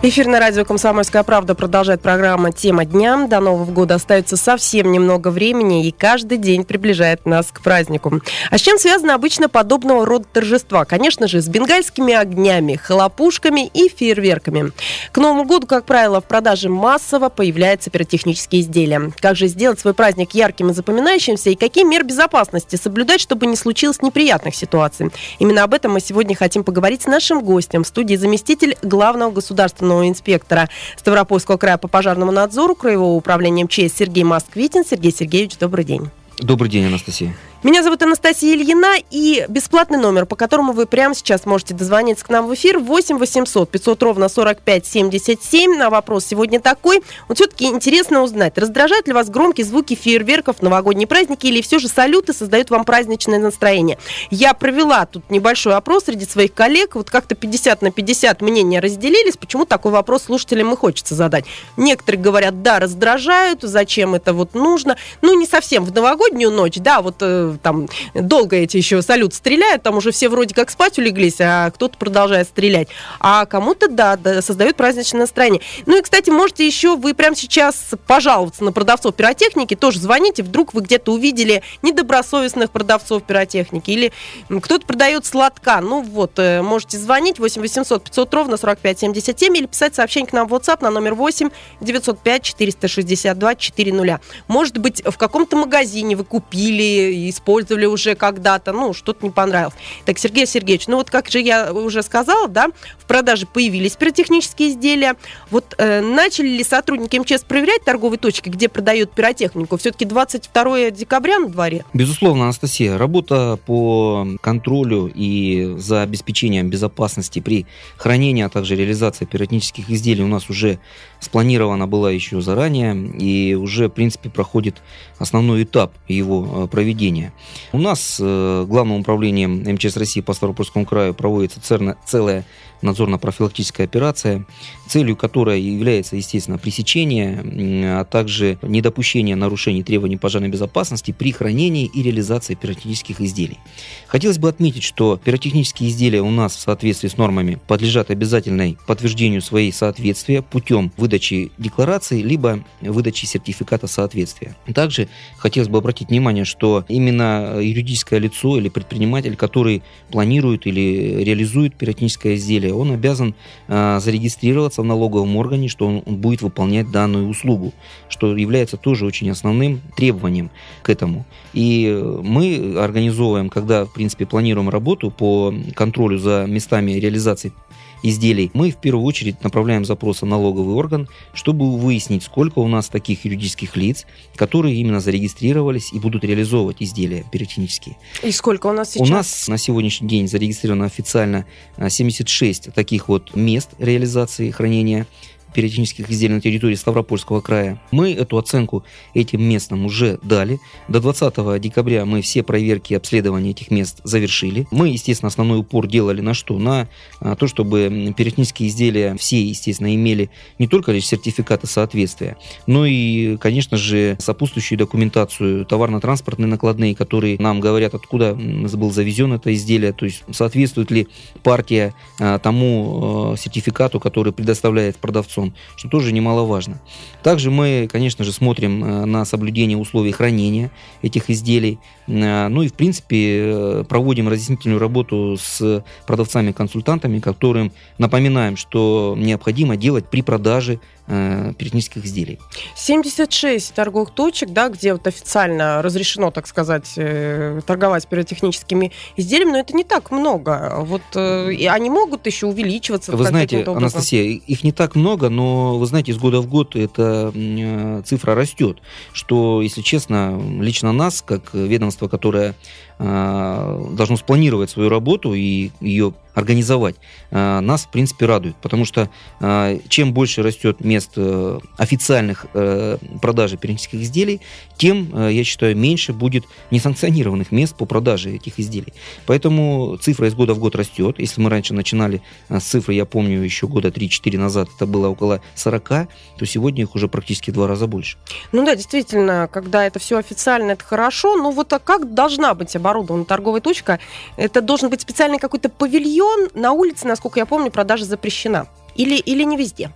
Эфир на радио «Комсомольская правда» продолжает программа «Тема дня». До Нового года остается совсем немного времени, и каждый день приближает нас к празднику. А с чем связано обычно подобного рода торжества? Конечно же, с бенгальскими огнями, хлопушками и фейерверками. К Новому году, как правило, в продаже массово появляются пиротехнические изделия. Как же сделать свой праздник ярким и запоминающимся, и какие меры безопасности соблюдать, чтобы не случилось неприятных ситуаций? Именно об этом мы сегодня хотим поговорить с нашим гостем в студии заместитель главного государственного главного инспектора Ставропольского края по пожарному надзору Краевого управления МЧС Сергей Москвитин. Сергей Сергеевич, добрый день. Добрый день, Анастасия. Меня зовут Анастасия Ильина, и бесплатный номер, по которому вы прямо сейчас можете дозвониться к нам в эфир, 8 800 500 ровно 45 77. На вопрос сегодня такой. Вот все-таки интересно узнать, раздражают ли вас громкие звуки фейерверков в новогодние праздники, или все же салюты создают вам праздничное настроение? Я провела тут небольшой опрос среди своих коллег, вот как-то 50 на 50 мнения разделились, почему такой вопрос слушателям и хочется задать. Некоторые говорят, да, раздражают, зачем это вот нужно, ну не совсем в новогоднюю ночь, да, вот э, там долго эти еще салют стреляют, там уже все вроде как спать улеглись, а кто-то продолжает стрелять. А кому-то, да, да создают праздничное настроение. Ну и, кстати, можете еще вы прямо сейчас пожаловаться на продавцов пиротехники, тоже звоните, вдруг вы где-то увидели недобросовестных продавцов пиротехники, или кто-то продает сладка, ну вот, э, можете звонить 8 800 500 ровно 45 77 или писать сообщение к нам в WhatsApp на номер 8 905 462 400. Может быть, в каком-то магазине вы купили использовали уже когда-то, ну, что-то не понравилось. Так, Сергей Сергеевич, ну вот как же я уже сказала, да, в продаже появились пиротехнические изделия. Вот э, начали ли сотрудники МЧС проверять торговые точки, где продают пиротехнику? Все-таки 22 декабря на дворе? Безусловно, Анастасия, работа по контролю и за обеспечением безопасности при хранении, а также реализации пиротехнических изделий у нас уже спланирована была еще заранее и уже, в принципе, проходит основной этап его э, проведения. У нас э, Главным управлением МЧС России по Ставропольскому краю проводится целая надзорно-профилактическая операция, целью которой является, естественно, пресечение, а также недопущение нарушений требований пожарной безопасности при хранении и реализации пиротехнических изделий. Хотелось бы отметить, что пиротехнические изделия у нас в соответствии с нормами подлежат обязательной подтверждению своей соответствия путем выдачи декларации либо выдачи сертификата соответствия. Также хотелось бы обратить внимание, что именно юридическое лицо или предприниматель, который планирует или реализует пиротехническое изделие, далее, он обязан э, зарегистрироваться в налоговом органе, что он, он будет выполнять данную услугу, что является тоже очень основным требованием к этому. И мы организовываем, когда, в принципе, планируем работу по контролю за местами реализации изделий, мы в первую очередь направляем запрос в налоговый орган, чтобы выяснить, сколько у нас таких юридических лиц, которые именно зарегистрировались и будут реализовывать изделия пиротехнические. И сколько у нас сейчас? У нас на сегодняшний день зарегистрировано официально 76 таких вот мест реализации хранения пиротехнических изделий на территории Ставропольского края. Мы эту оценку этим местам уже дали. До 20 декабря мы все проверки и обследования этих мест завершили. Мы, естественно, основной упор делали на что? На а, то, чтобы пиротехнические изделия все, естественно, имели не только лишь сертификаты соответствия, но и, конечно же, сопутствующую документацию, товарно-транспортные накладные, которые нам говорят, откуда был завезен это изделие, то есть соответствует ли партия а, тому а, сертификату, который предоставляет продавцу сон, что тоже немаловажно. Также мы, конечно же, смотрим э, на соблюдение условий хранения этих изделий. Э, ну и, в принципе, э, проводим разъяснительную работу с продавцами-консультантами, которым напоминаем, что необходимо делать при продаже э, пиротехнических изделий. 76 торговых точек, да, где вот официально разрешено, так сказать, э, торговать пиротехническими изделиями, но это не так много. Вот э, и они могут еще увеличиваться. Вы знаете, Анастасия, их не так много, но вы знаете, из года в год эта э, цифра растет, что, если честно, лично нас, как ведомство, которое должно спланировать свою работу и ее организовать, э, нас, в принципе, радует. Потому что э, чем больше растет мест э, официальных продажи пиротехнических изделий, тем, я считаю, меньше будет несанкционированных мест по продаже этих изделий. Поэтому цифра из года в год растет. Если мы раньше начинали с цифры, я помню, еще года 3-4 назад это было около 40, то сегодня их уже практически в два раза больше. Ну да, действительно, когда это все официально, это хорошо. Но вот а как должна быть оборудована оборудована торговая точка, это должен быть специальный какой-то павильон. На улице, насколько я помню, продажа запрещена. Или, или не везде?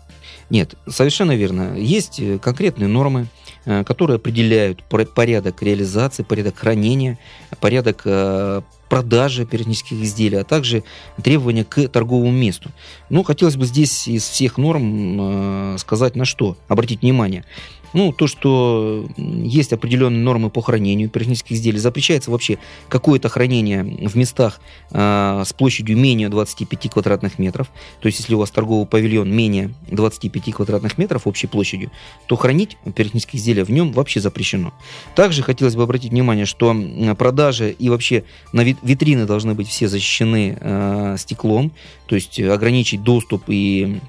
Нет, совершенно верно. Есть э, конкретные нормы, э, которые определяют порядок реализации, порядок хранения, порядок э, продажи пиротехнических изделий, а также требования к торговому месту. Ну, хотелось бы здесь из всех норм сказать на что, обратить внимание. Ну, то, что есть определенные нормы по хранению пиротехнических изделий, запрещается вообще какое-то хранение в местах э, с площадью менее 25 квадратных метров. То есть, если у вас торговый павильон менее 25 квадратных метров общей площадью, то хранить пиротехнические изделия в нем вообще запрещено. Также хотелось бы обратить внимание, что продажи и вообще на витрины должны быть все защищены э, стеклом, то есть ограничить доступ и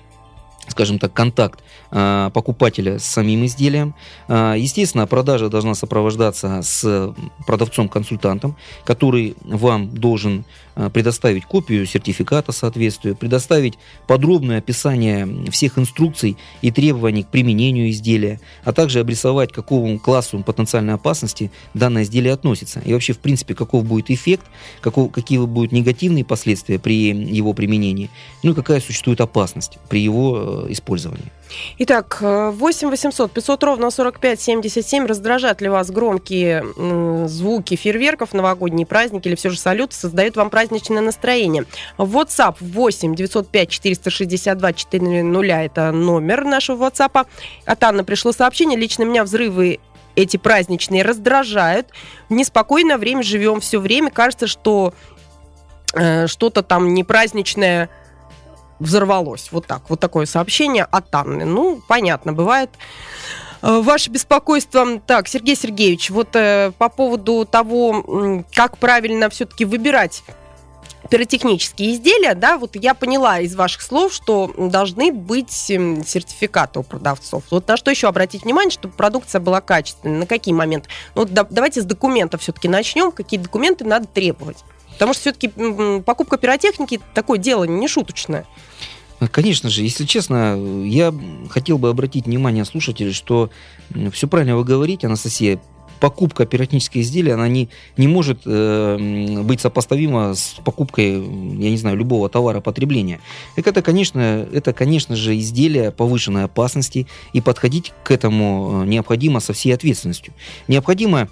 скажем так, контакт э, покупателя с самим изделием. Э, естественно, продажа должна сопровождаться с продавцом-консультантом, который вам должен э, предоставить копию сертификата соответствия, предоставить подробное описание всех инструкций и требований к применению изделия, а также обрисовать, к какому классу потенциальной опасности данное изделие относится. И вообще, в принципе, каков будет эффект, каков, какие будут негативные последствия при его применении, ну и какая существует опасность при его использования. Итак, 8 800 500 ровно 45 77. Раздражат ли вас громкие звуки фейерверков, новогодние праздники или все же салют создают вам праздничное настроение? WhatsApp 8 905 462 400 это номер нашего WhatsApp. От Анны пришло сообщение. Лично меня взрывы эти праздничные раздражают. В неспокойное время живем все время. Кажется, что э, что-то там не праздничное взорвалось. Вот так. Вот такое сообщение от Анны. Ну, понятно, бывает. Э, ваше беспокойство. Так, Сергей Сергеевич, вот э, по поводу того, как правильно все-таки выбирать пиротехнические изделия, да, вот я поняла из ваших слов, что должны быть сертификаты у продавцов. Вот на что еще обратить внимание, чтобы продукция была качественной, на какие моменты? Ну, вот да, давайте с документов все-таки начнем, какие документы надо требовать. Потому что все-таки покупка пиротехники такое дело не шуточное. Конечно же, если честно, я хотел бы обратить внимание слушателей, что все правильно вы говорите, Анастасия, покупка пиротехнического изделия, она не, не может э, быть сопоставима с покупкой, я не знаю, любого товара потребления. Так это, конечно, это, конечно же, изделие повышенной опасности, и подходить к этому э, необходимо со всей ответственностью. Необходимо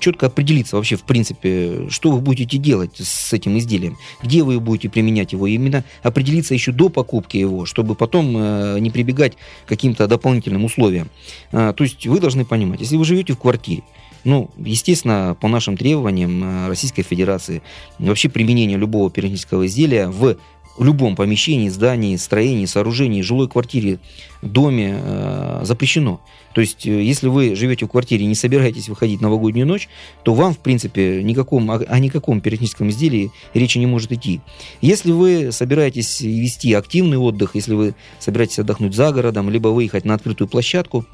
четко определиться вообще, в принципе, что вы будете делать с этим изделием, где вы будете применять его, именно определиться еще до покупки его, чтобы потом э, не прибегать к каким-то дополнительным условиям. То есть вы должны понимать, если вы живете в квартире, ну, естественно, по нашим требованиям э, Российской Федерации, вообще применение любого пиротехнического изделия в любом помещении, здании, строении, сооружении, жилой квартире, доме э, запрещено. То есть, э, если вы живете в квартире и не собираетесь выходить в новогоднюю ночь, то вам, в принципе, никаком, о, о никаком пиротехническом изделии речи не может идти. Если вы собираетесь вести активный отдых, если вы собираетесь отдохнуть за городом, либо выехать на открытую площадку,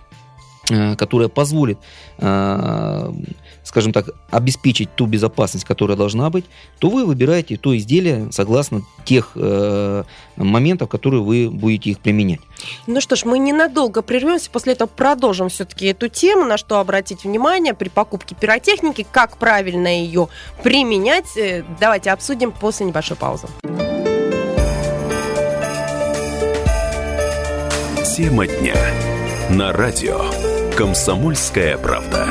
Э, которая позволит, э, скажем так, обеспечить ту безопасность, которая должна быть, то вы выбираете то изделие согласно тех э, моментов, которые вы будете их применять. Ну что ж, мы ненадолго прервемся, после этого продолжим все-таки эту тему, на что обратить внимание при покупке пиротехники, как правильно ее применять. Давайте обсудим после небольшой паузы. Тема дня на радио «Комсомольская правда».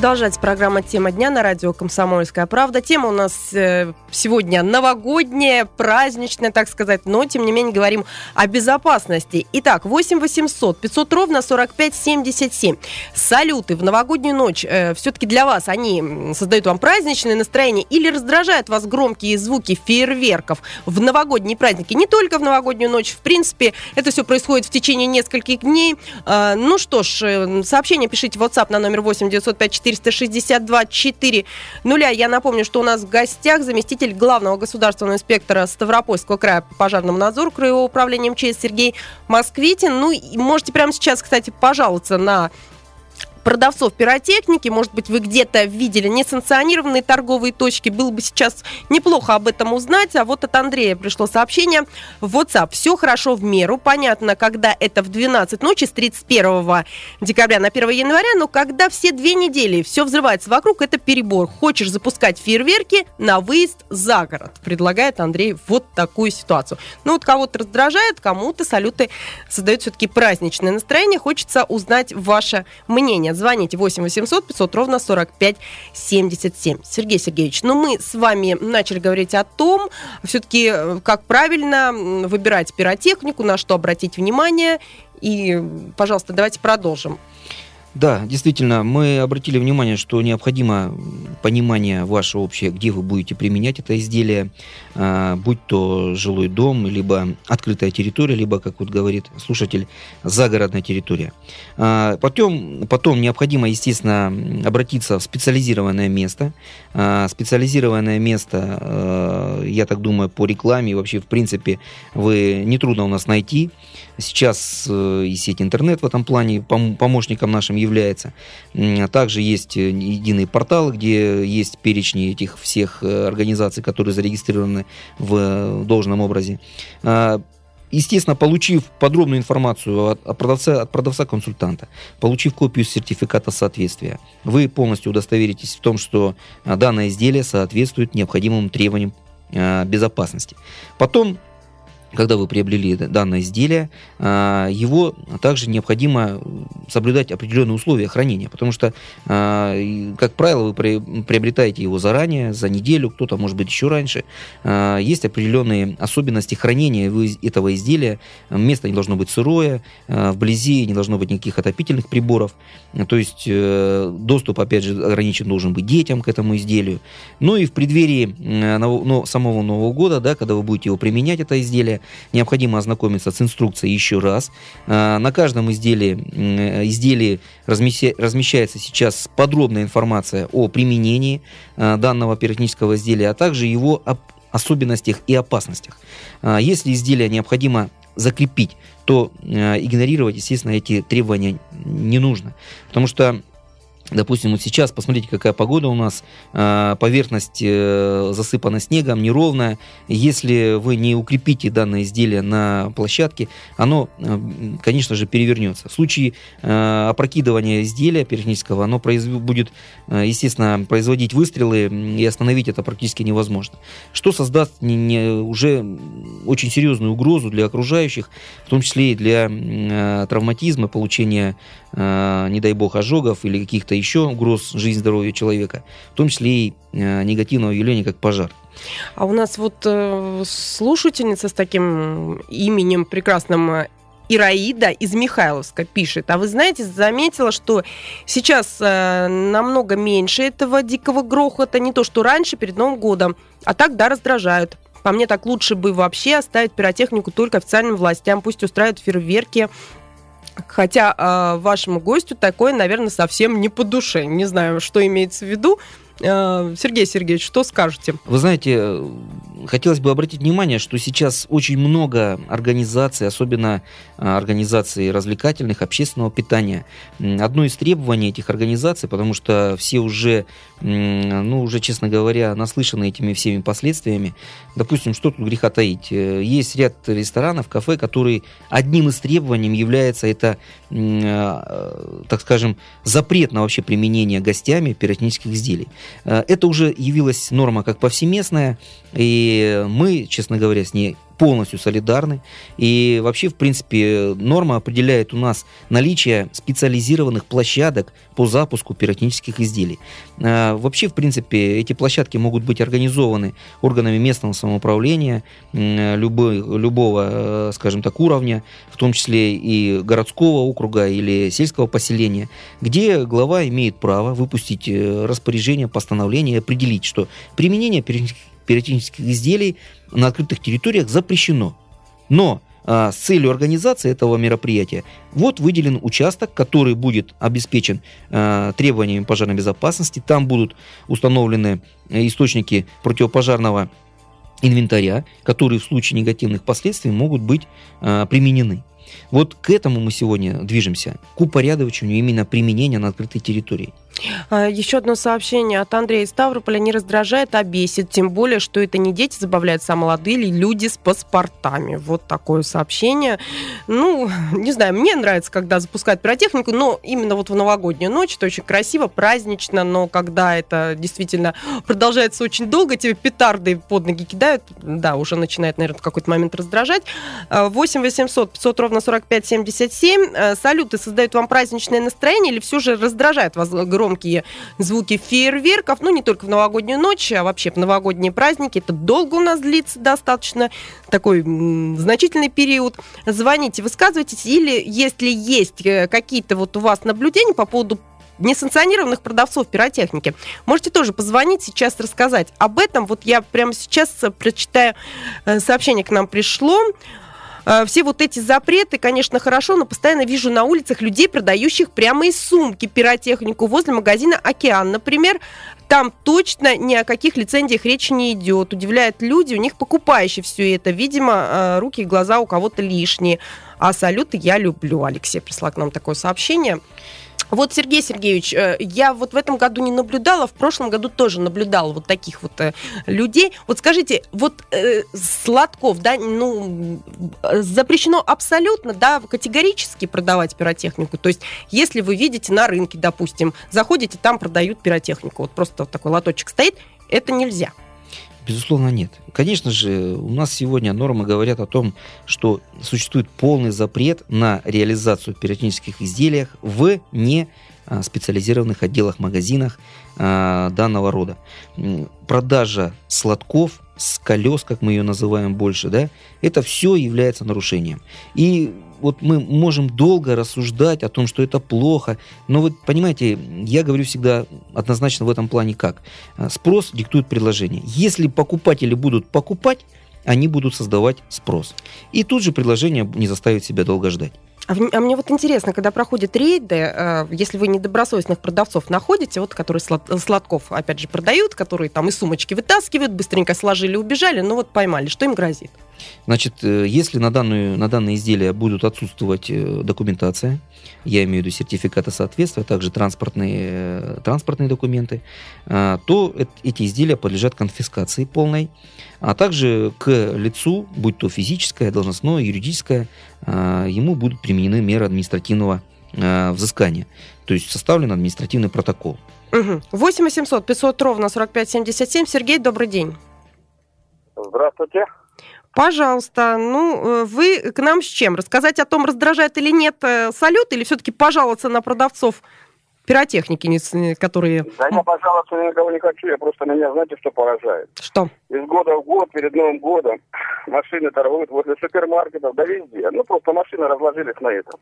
Продолжается программа «Тема дня» на радио «Комсомольская правда». Тема у нас э, сегодня новогодняя, праздничная, так сказать, но, тем не менее, говорим о безопасности. Итак, 8 800 500 ровно 45 77. Салюты в новогоднюю ночь э, все-таки для вас, они создают вам праздничное настроение или раздражают вас громкие звуки фейерверков в новогодние праздники? Не только в новогоднюю ночь, в принципе, это все происходит в течение нескольких дней. Э, ну что ж, э, сообщение пишите в WhatsApp на номер 8 905 462 4 нуля. Я напомню, что у нас в гостях заместитель главного государственного инспектора Ставропольского края по пожарному надзору Краевого управления МЧС Сергей Москвитин. Ну, можете прямо сейчас, кстати, пожаловаться на продавцов пиротехники. Может быть, вы где-то видели несанкционированные торговые точки. Было бы сейчас неплохо об этом узнать. А вот от Андрея пришло сообщение в WhatsApp. Все хорошо в меру. Понятно, когда это в 12 ночи с 31 декабря на 1 января, но когда все две недели все взрывается вокруг, это перебор. Хочешь запускать фейерверки на выезд за город. Предлагает Андрей вот такую ситуацию. Ну вот кого-то раздражает, кому-то салюты создают все-таки праздничное настроение. Хочется узнать ваше мнение. Звоните 8 800 500 ровно 45 77. Сергей Сергеевич, ну мы с вами начали говорить о том, все-таки как правильно выбирать пиротехнику, на что обратить внимание. И, пожалуйста, давайте продолжим. Да, действительно, мы обратили внимание, что необходимо понимание ваше общее, где вы будете применять это изделие, а, будь то жилой дом, либо открытая территория, либо, как вот говорит слушатель, загородная территория. А, потом, потом необходимо, естественно, обратиться в специализированное место. А, специализированное место, я так думаю, по рекламе, вообще, в принципе, вы нетрудно у нас найти. Сейчас э, и сеть интернет в этом плане помощником нашим является. Также есть э, единые порталы, где есть перечни этих всех э, организаций, которые зарегистрированы в должном образе. А, естественно, получив подробную информацию от, от продавца, от продавца-консультанта, получив копию сертификата соответствия, вы полностью удостоверитесь в том, что данное изделие соответствует необходимым требованиям безопасности. Потом когда вы приобрели данное изделие, а, его также необходимо соблюдать определенные условия хранения, потому что, а, как правило, вы приобретаете его заранее, за неделю, кто-то, может быть, еще раньше. А, есть определенные особенности хранения этого изделия. Место не должно быть сырое, вблизи не должно быть никаких отопительных приборов. То есть э, доступ, опять же, ограничен должен быть детям к этому изделию. Ну и в преддверии ну, самого Нового года, да, когда вы будете его применять, это изделие, необходимо ознакомиться с инструкцией еще раз. А, на каждом изделии, изделии размещается сейчас подробная информация о применении а, данного пиротехнического изделия, а также его особенностях и опасностях. А, если изделие необходимо закрепить, то игнорировать, естественно, эти требования не нужно. Потому что Допустим, вот сейчас посмотрите, какая погода у нас. А, поверхность э, засыпана снегом, неровная. Если вы не укрепите данное изделие на площадке, оно, э, конечно же, перевернется. В случае э, опрокидывания изделия пиротехнического, оно будет, естественно, производить выстрелы, и остановить это практически невозможно. Что создаст уже очень серьезную угрозу для окружающих, в том числе и для травматизма, получения, не дай бог, ожогов или каких-то еще угроз жизни здоровья человека, в том числе и э, негативного явления, как пожар. А у нас вот э, слушательница с таким именем прекрасным э, Ираида из Михайловска пишет. А вы знаете, заметила, что сейчас намного меньше этого дикого грохота, не то что раньше, перед Новым годом. А так, да, раздражают. По мне, так лучше бы вообще оставить пиротехнику только официальным властям. Пусть устраивают фейерверки Хотя э, вашему гостю такое, наверное, совсем не по душе. Не знаю, что имеется в виду. Э, Сергей Сергеевич, что скажете? Вы знаете, хотелось бы обратить внимание, что сейчас очень много организаций, особенно а, организаций развлекательных, общественного питания. Одно из требований этих организаций, потому что все уже, ну, уже, честно говоря, наслышаны этими всеми последствиями. Допустим, что тут греха таить? Э, есть ряд ресторанов, кафе, которые одним из требований является это, так скажем, запрет на вообще применение гостями пиротехнических изделий. Э, это уже явилась норма как повсеместная, и мы, честно говоря, с ней полностью солидарны. И вообще, в принципе, норма определяет у нас наличие специализированных площадок по запуску пиротехнических изделий. А, вообще, в принципе, эти площадки могут быть организованы органами местного самоуправления, любой, любого, скажем так, уровня, в том числе и городского округа или сельского поселения, где глава имеет право выпустить э, распоряжение, постановление определить, что применение пиротехнических изделий на открытых территориях запрещено. Но а, с целью организации этого мероприятия вот выделен участок, который будет обеспечен а, требованиями пожарной безопасности. Там будут установлены источники противопожарного инвентаря, которые в случае негативных последствий могут быть а, применены. Вот к этому мы сегодня движемся, к упорядочению именно применения на открытой территории. А, Еще одно сообщение от Андрея Ставрополя. Не раздражает, а бесит. Тем более, что это не дети забавляются, а молодые люди с паспортами. Вот такое сообщение. Ну, не знаю, мне нравится, когда запускают пиротехнику, но именно вот в новогоднюю ночь это очень красиво, празднично, но когда это действительно продолжается очень долго, тебе петарды под ноги кидают, да, уже начинает, наверное, в какой-то момент раздражать. 8 800 500 ровно 45 77. Салюты создают вам праздничное настроение или все же раздражает вас громкие звуки фейерверков, ну, не только в новогоднюю ночь, а вообще в новогодние праздники. Это долго у нас длится достаточно, такой значительный период. Звоните, высказывайтесь, или если есть э, какие-то вот у вас наблюдения по поводу несанкционированных продавцов пиротехники. Можете тоже позвонить сейчас рассказать об этом. Вот я прямо сейчас э, прочитаю э, сообщение к нам пришло. Э, Все вот эти запреты, конечно, хорошо, но постоянно вижу на улицах людей, продающих прямо из сумки пиротехнику возле магазина «Океан», например. Там точно ни о каких лицензиях речи не идет. Удивляют люди, у них покупающие все это. Видимо, э, руки и глаза у кого-то лишние. А салюты я люблю. Алексей прислал к нам такое сообщение. Вот, Сергей Сергеевич, э, я вот в этом году не наблюдала, в прошлом году тоже наблюдала вот таких вот э, людей. Вот скажите, вот э, сладков, да, ну, запрещено абсолютно, да, категорически продавать пиротехнику. То есть, если вы видите на рынке, допустим, заходите, там продают пиротехнику, вот просто вот такой лоточек стоит, это нельзя. Безусловно, нет. Конечно же, у нас сегодня нормы говорят о том, что существует полный запрет на реализацию пиротехнических изделий в не а, специализированных отделах, магазинах а, данного рода. Продажа сладков с колес, как мы ее называем больше, да, это все является нарушением. И вот мы можем долго рассуждать о том, что это плохо, но вот понимаете, я говорю всегда однозначно в этом плане как. А, Спрос диктует предложение. Если покупатели будут покупать, они будут создавать спрос. И тут же предложение не заставит себя долго ждать. А, а мне вот интересно, когда проходят рейды, э, если вы недобросовестных продавцов находите, вот которые слад- сладков, опять же, продают, которые там из сумочки вытаскивают, быстренько сложили, убежали, ну вот поймали, что им грозит? Значит, э, если на, данную, на данные изделия будут отсутствовать э, документация, я имею в виду сертификаты соответствия, а также транспортные, э, транспортные документы, а, то эт- эти изделия подлежат конфискации полной, а также к лицу, будь то физическое, должностное, юридическое, а, ему будут применены меры административного а, взыскания. То есть составлен административный протокол. Угу. 8 800 500 ровно 45 77. Сергей, добрый день. Здравствуйте. Пожалуйста, ну, э, вы к нам с чем? Рассказать о том, раздражает или нет э, салют, или все-таки пожаловаться на продавцов пиротехники, которые... Да я, пожалуйста, никого не хочу, я просто меня, знаете, что поражает? Что? Из года в год, перед Новым годом, машины торгуют возле супермаркетов, да везде. Ну, просто машины разложились на этом.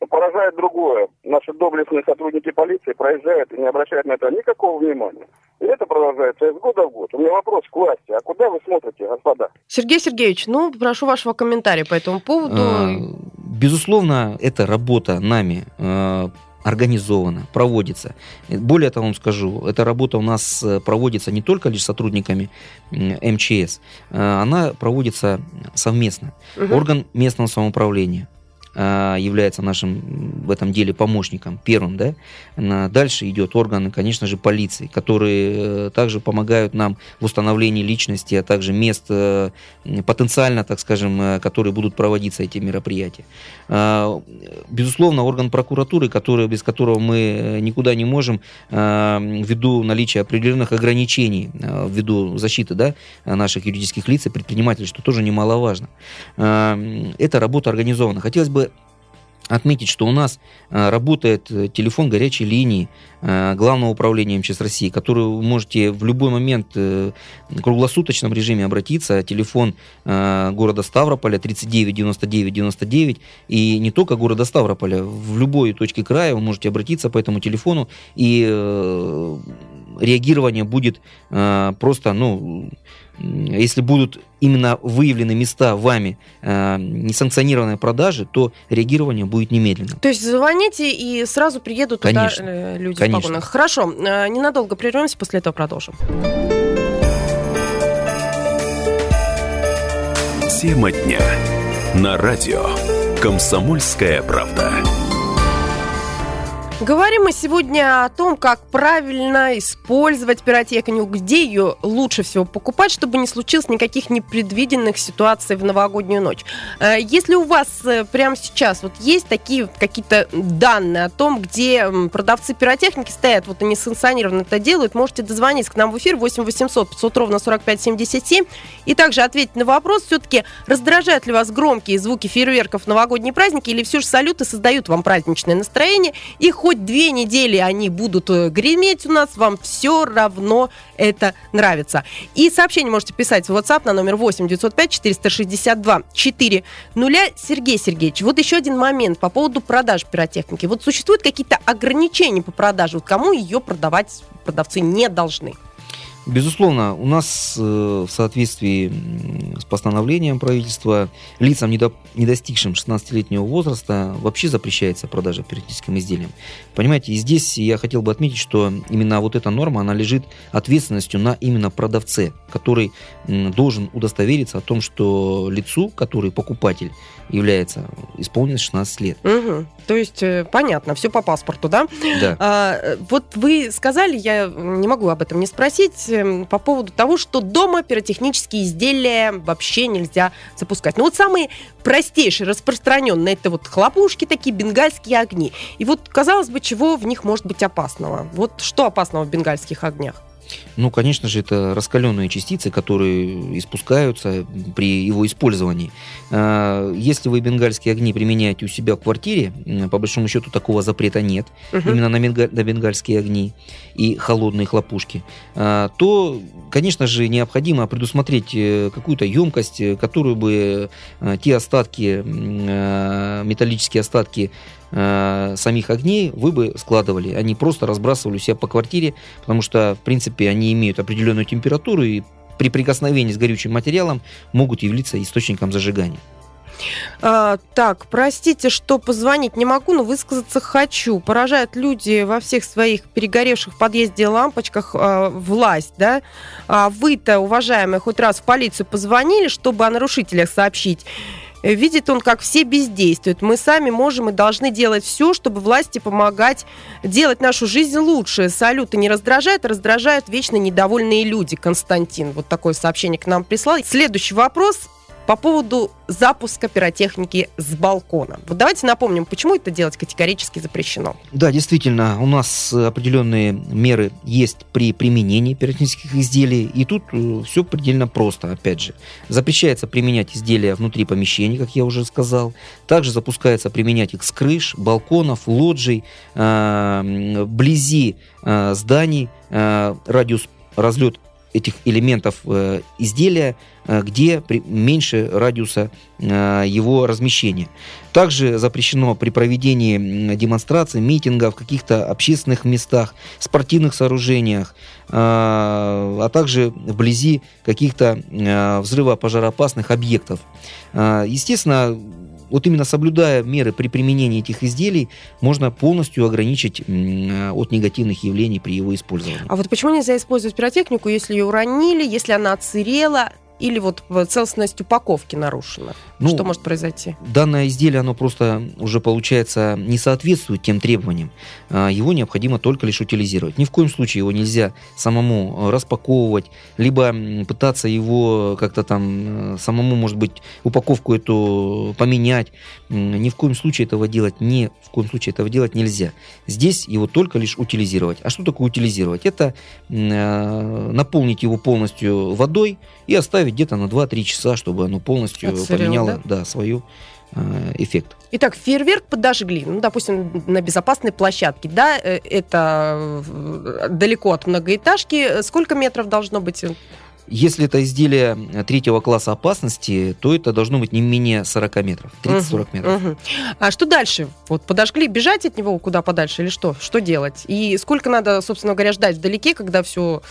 Но поражает другое. Наши доблестные сотрудники полиции проезжают и не обращают на это никакого внимания. И это продолжается из года в год. У меня вопрос к власти. А куда вы смотрите, господа? Сергей Сергеевич, ну, прошу вашего комментария по этому поводу. А, Безусловно, эта работа нами э, организована, проводится. Более того, вам скажу, эта работа у нас э, проводится не только лишь сотрудниками МЧС, э, она проводится совместно. Мгм. Орган местного самоуправления является нашим в этом деле помощником, первым, да. Дальше идет органы, конечно же, полиции, которые э, также помогают нам в установлении личности, а также мест э, потенциально, так скажем, э, которые будут проводиться эти мероприятия. А, Безусловно, орган прокуратуры, который, без которого мы никуда не можем, а, ввиду наличия определенных ограничений, а, ввиду защиты да, наших юридических лиц и предпринимателей, что тоже немаловажно. А, Эта работа организована. Хотелось бы отметить, что у нас а, работает э, телефон горячей линии а, Главного управления МЧС России, который вы можете в любой момент э, в круглосуточном режиме обратиться. Телефон города Ставрополя 39 99 99 и не только города Ставрополя, в любой точке края вы можете обратиться по этому телефону и э, реагирование будет э, просто, ну, если будут именно выявлены места вами э, несанкционированной продажи, то реагирование будет немедленно. То есть звоните и сразу приедут туда Конечно. э, люди Конечно. в погонах. Хорошо, э, ненадолго прервемся, после этого продолжим. Тема дня. На радио. Комсомольская правда. Говорим мы сегодня о том, как правильно использовать пиротехнику, где ее лучше всего покупать, чтобы не случилось никаких непредвиденных ситуаций в новогоднюю ночь. Э, если у вас э, прямо сейчас вот есть такие какие-то данные о том, где продавцы пиротехники стоят, вот они санкционированно это делают, можете дозвониться к нам в эфир 8 800 500 ровно 45 77 и также ответить на вопрос, все-таки раздражают ли вас громкие звуки фейерверков в новогодние праздники или все же салюты создают вам праздничное настроение и хоть две недели они будут э, греметь у нас, вам все равно это нравится. И сообщение можете писать в WhatsApp на номер 8 905 462 4 нуля. Сергей Сергеевич, вот еще один момент по поводу продаж пиротехники. Вот существуют какие-то ограничения по продаже? Вот кому ее продавать продавцы не должны? Безусловно, у нас э, в соответствии с постановлением правительства лицам, не, до, не достигшим 16-летнего возраста, вообще запрещается продажа пиротехническим изделиям. Понимаете, и здесь я хотел бы отметить, что именно вот эта норма, она лежит ответственностью на именно продавце, который должен удостовериться о том, что лицу, который покупатель, является исполнилось 16 лет. Угу. То есть, э, понятно, все по паспорту, да? Да. А, вот вы сказали, я не могу об этом не спросить, по поводу того, что дома пиротехнические изделия вообще нельзя запускать. Ну вот самые простейшие, распространенные, это вот хлопушки такие, бенгальские огни. И вот, казалось бы, чего в них может быть опасного? Вот что опасного в бенгальских огнях? Ну, конечно же, это раскаленные частицы, которые испускаются при его использовании. А, если вы бенгальские огни применяете у себя в квартире, по большому счету такого запрета нет, угу. именно на, бенгаль, на бенгальские огни и холодные хлопушки, а, то, конечно же, необходимо предусмотреть э, какую-то емкость, э, которую бы э, те остатки, металлические остатки э, самих огней вы бы складывали, они просто разбрасывали у себя по квартире, потому что, в принципе, они имеют определенную температуру и при прикосновении с горючим материалом могут являться источником зажигания. А, так, простите, что позвонить не могу, но высказаться хочу. Поражают люди во всех своих перегоревших подъезде лампочках а, власть, да? А вы-то, уважаемые, хоть раз в полицию позвонили, чтобы о нарушителях сообщить? Э, видит он, как все бездействуют. Мы сами можем и должны делать все, чтобы власти помогать делать нашу жизнь лучше. Салюты не раздражают, а раздражают вечно недовольные люди. Константин вот такое сообщение к нам прислал. Следующий вопрос по поводу запуска пиротехники с балкона. Вот давайте напомним, почему это делать категорически запрещено. Да, действительно, у нас определенные меры есть при применении пиротехнических изделий, и тут э, все предельно просто, опять же. Запрещается применять изделия внутри помещений, как я уже сказал. Также запускается применять их с крыш, балконов, лоджий, э, вблизи э, зданий, радиус разлет этих элементов э, изделия, э, где при, меньше радиуса э, его размещения. Также запрещено при проведении демонстраций, митингов каких-то общественных местах, спортивных сооружениях, э, а также вблизи каких-то э, взрывопожароопасных объектов. Э, естественно, вот именно соблюдая меры при применении этих изделий, можно полностью ограничить от негативных явлений при его использовании. А вот почему нельзя использовать пиротехнику, если ее уронили, если она отсырела? Или вот целостность упаковки нарушена? Ну, что может произойти? Данное изделие, оно просто уже, получается, не соответствует тем требованиям. А, его необходимо только лишь утилизировать. Ни в коем случае его нельзя самому э, распаковывать, либо пытаться его как-то там э, самому, может быть, упаковку эту поменять. Ни в коем случае этого делать не в коем случае этого делать нельзя. Здесь его только лишь утилизировать. А что такое утилизировать? Это э, наполнить его полностью водой и оставить оставить где-то на 2-3 часа, чтобы оно полностью Отсырел, поменяло да? Да, свою э, эффект. Итак, фейерверк подожгли, ну, допустим, на безопасной площадке, да, э, это э, далеко от многоэтажки. Сколько метров должно быть? Если это изделие третьего класса опасности, то это должно быть не менее 40 метров, 30-40 угу, метров. Угу. А что дальше? Вот подожгли, бежать от него куда подальше или что? Что делать? И сколько надо, собственно говоря, ждать вдалеке, когда все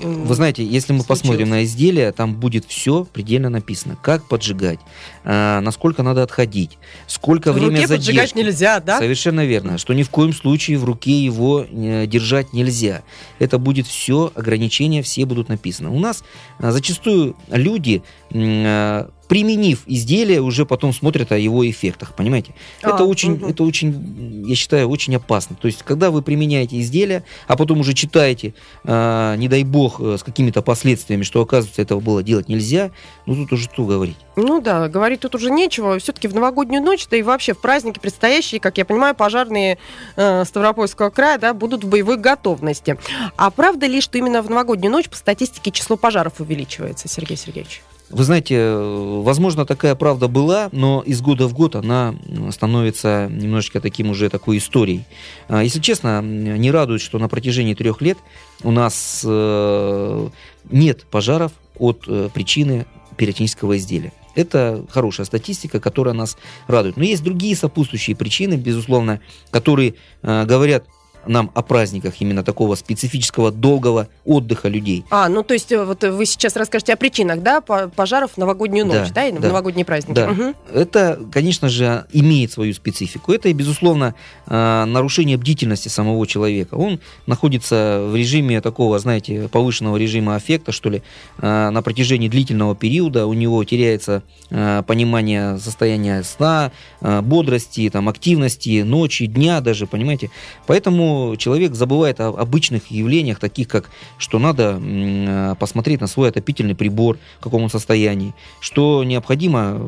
вы знаете, если мы случилось. посмотрим на изделие, там будет все предельно написано. Как поджигать, э, насколько надо отходить, сколько в руке задержки. поджигать нельзя, да? Совершенно верно. Что ни в коем случае в руке его э, держать нельзя. Это будет все, ограничения все будут написаны. У нас э, зачастую люди э, применив изделие, уже потом смотрят о его эффектах, понимаете? А, это очень, мгм. это очень, я считаю, очень опасно. То есть, когда вы применяете изделие, а потом уже читаете, а, не дай бог, э, с какими-то последствиями, что оказывается этого было делать нельзя, ну тут уже что говорить. Ну да, говорить тут уже нечего. Все-таки в новогоднюю ночь, да и вообще в праздники предстоящие, как я понимаю, пожарные э, Ставропольского края да, будут в боевой готовности. А правда ли, что именно в новогоднюю ночь по статистике число пожаров увеличивается, Сергей Сергеевич? Вы знаете, возможно, такая правда была, но из года в год она становится немножечко таким уже такой историей. А, Если честно, не радует, что на протяжении трех лет у нас э, нет пожаров от э, причины пиротехнического изделия. Это хорошая статистика, которая нас радует. Но есть другие сопутствующие причины, безусловно, которые э, говорят нам о праздниках именно такого специфического долгого отдыха людей. А, ну то есть э, вот вы сейчас расскажете о причинах, да, по- пожаров в новогоднюю ночь, да, Да, и да. новогодние праздники. Да. Мгм. Это, конечно же, имеет свою специфику. Это, и, безусловно, э, нарушение бдительности самого человека. Он находится в режиме такого, знаете, повышенного режима аффекта, что ли, э, на протяжении длительного периода. У него теряется э, понимание состояния сна, бодрости, там, активности, ночи, дня даже, понимаете. Поэтому человек забывает о обычных явлениях, таких как, что надо э, посмотреть на свой отопительный прибор, в каком он состоянии, что необходимо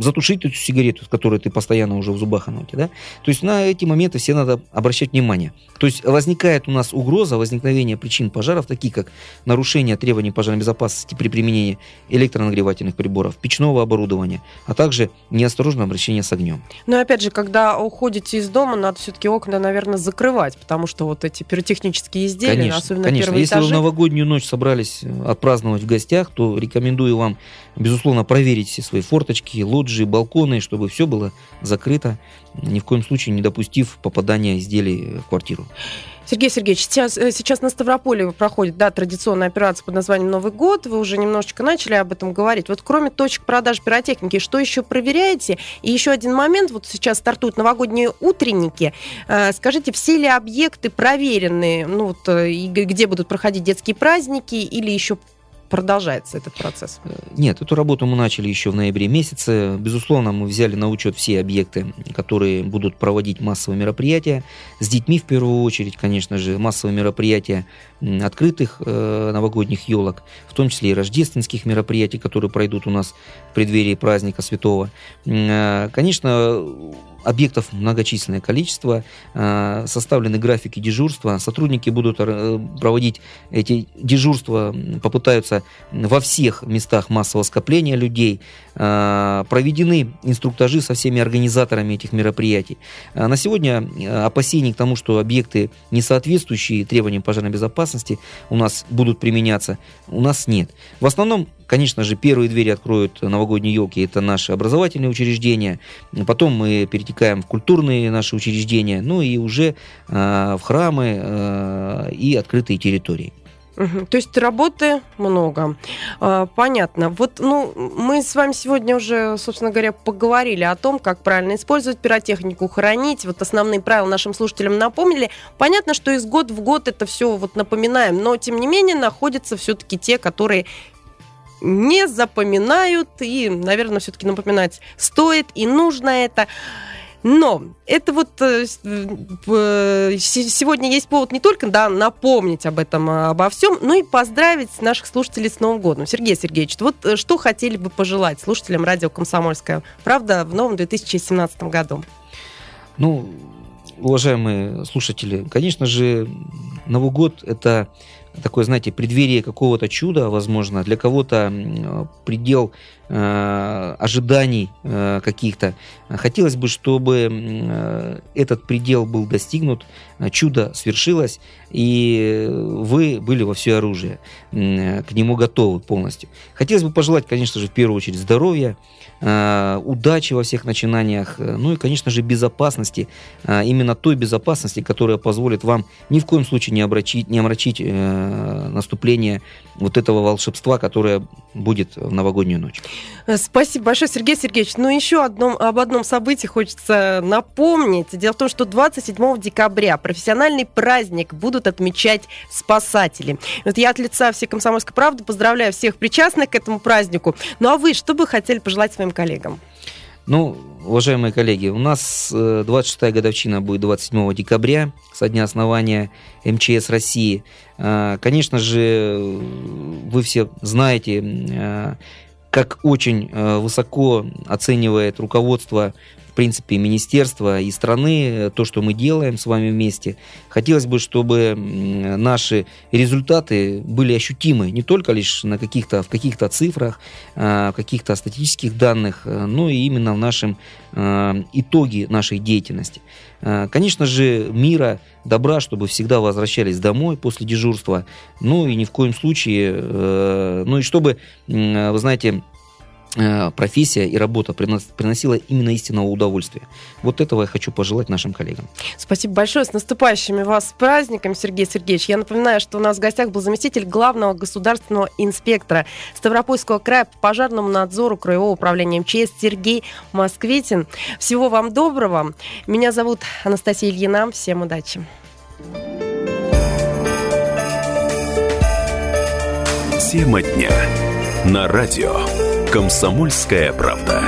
затушить эту сигарету, с которой ты постоянно уже в зубах аноте, да? То есть на эти моменты все надо обращать внимание. То есть возникает у нас угроза возникновения причин пожаров, такие как нарушение требований пожарной безопасности при применении электронагревательных приборов, печного оборудования, а также неосторожное обращение с огнем. Но опять же, когда уходите из дома, надо все-таки окна, наверное, закрывать, потому что вот эти пиротехнические изделия, Конечно, особенно конечно. первые Если вы в этажи. новогоднюю ночь собрались э, отпраздновать в гостях, то рекомендую вам, безусловно, проверить все свои форточки, лоджии, балконы, чтобы все было закрыто, ни в коем случае не допустив попадания изделий в квартиру. Сергей Сергеевич, сейчас, э, сейчас на Ставрополе проходит да, традиционная операция под названием Новый год. Вы уже немножечко начали об этом говорить. Вот кроме точек продаж пиротехники, что еще проверяете? И еще один момент. Вот сейчас стартуют новогодние утренники. Э, Скажите, все ли объекты проверены? Ну вот э, и где будут проходить детские праздники или еще продолжается этот процесс? Нет, эту работу мы начали еще в ноябре месяце. Безусловно, мы взяли на учет все объекты, которые будут проводить массовые мероприятия. С детьми в первую очередь, конечно же, массовые мероприятия открытых э, новогодних елок, в том числе и рождественских мероприятий, которые пройдут у нас в преддверии праздника Святого. Э, Конечно, объектов многочисленное количество, э, составлены графики дежурства, сотрудники будут проводить эти дежурства, попытаются во всех местах массового скопления людей, проведены инструктажи со всеми организаторами этих мероприятий. На сегодня опасений к тому, что объекты, не соответствующие требованиям пожарной безопасности, у нас будут применяться, у нас нет. В основном, конечно же, первые двери откроют новогодние елки, это наши образовательные учреждения, потом мы перетекаем в культурные наши учреждения, ну и уже э, в храмы э, и открытые территории. То есть работы много. А, Понятно. Вот, ну, мы с вами сегодня уже, собственно говоря, поговорили о том, как правильно использовать пиротехнику, хранить. Вот основные правила нашим слушателям напомнили. Понятно, что из года в год это все вот напоминаем, но тем не менее находятся все-таки те, которые не запоминают и, наверное, все-таки напоминать стоит и нужно это. Но это вот э, э, се- сегодня есть повод не только да, напомнить об этом, а, обо всем, но и поздравить наших слушателей с Новым годом. Сергей Сергеевич, вот э, что хотели бы пожелать слушателям радио «Комсомольская правда» в новом 2017 году? Ну, уважаемые слушатели, конечно же, Новый год это такое, знаете, преддверие какого-то чуда, возможно, для кого-то предел э, ожиданий э, каких-то. Хотелось бы, чтобы э, этот предел был достигнут, э, чудо свершилось, и вы были во все оружие, к нему готовы полностью. Хотелось бы пожелать, конечно же, в первую очередь здоровья, э, удачи во всех начинаниях, э, ну и, конечно же, безопасности, э, именно той безопасности, которая позволит вам ни в коем случае не, обрачить, не омрачить э, наступление вот этого волшебства, которое будет в новогоднюю ночь. Спасибо большое, Сергей Сергеевич. Ну, еще одном, об одном событии хочется напомнить. Дело в том, что 27 декабря профессиональный праздник будут отмечать спасатели. Вот я от лица всей «Комсомольской правды» поздравляю всех причастных к этому празднику. Ну, а вы что бы хотели пожелать своим коллегам? Ну, уважаемые коллеги, у нас 26-я э, годовщина будет 27 декабря, со дня основания МЧС России. Э, конечно же, вы все знаете, э, как очень высоко оценивает руководство принципе, министерства и страны, то, что мы делаем с вами вместе. Хотелось бы, чтобы наши результаты были ощутимы не только лишь на каких-то, в каких-то цифрах, а, в каких-то статистических данных, э, но и именно в нашем э, итоге нашей деятельности. Э, конечно же, мира, добра, чтобы всегда возвращались домой после дежурства, ну и ни в коем случае, ну и чтобы, вы знаете, Э, профессия и работа приносила именно истинного удовольствия. Вот этого я хочу пожелать нашим коллегам. Спасибо большое. С наступающими вас с праздником, Сергей Сергеевич. Я напоминаю, что у нас в гостях был заместитель главного государственного инспектора Ставропольского края по пожарному надзору Краевого управления МЧС Сергей Москвитин. Всего вам доброго. Меня зовут Анастасия Ильина. Всем удачи. Тема дня на радио. «Комсомольская правда».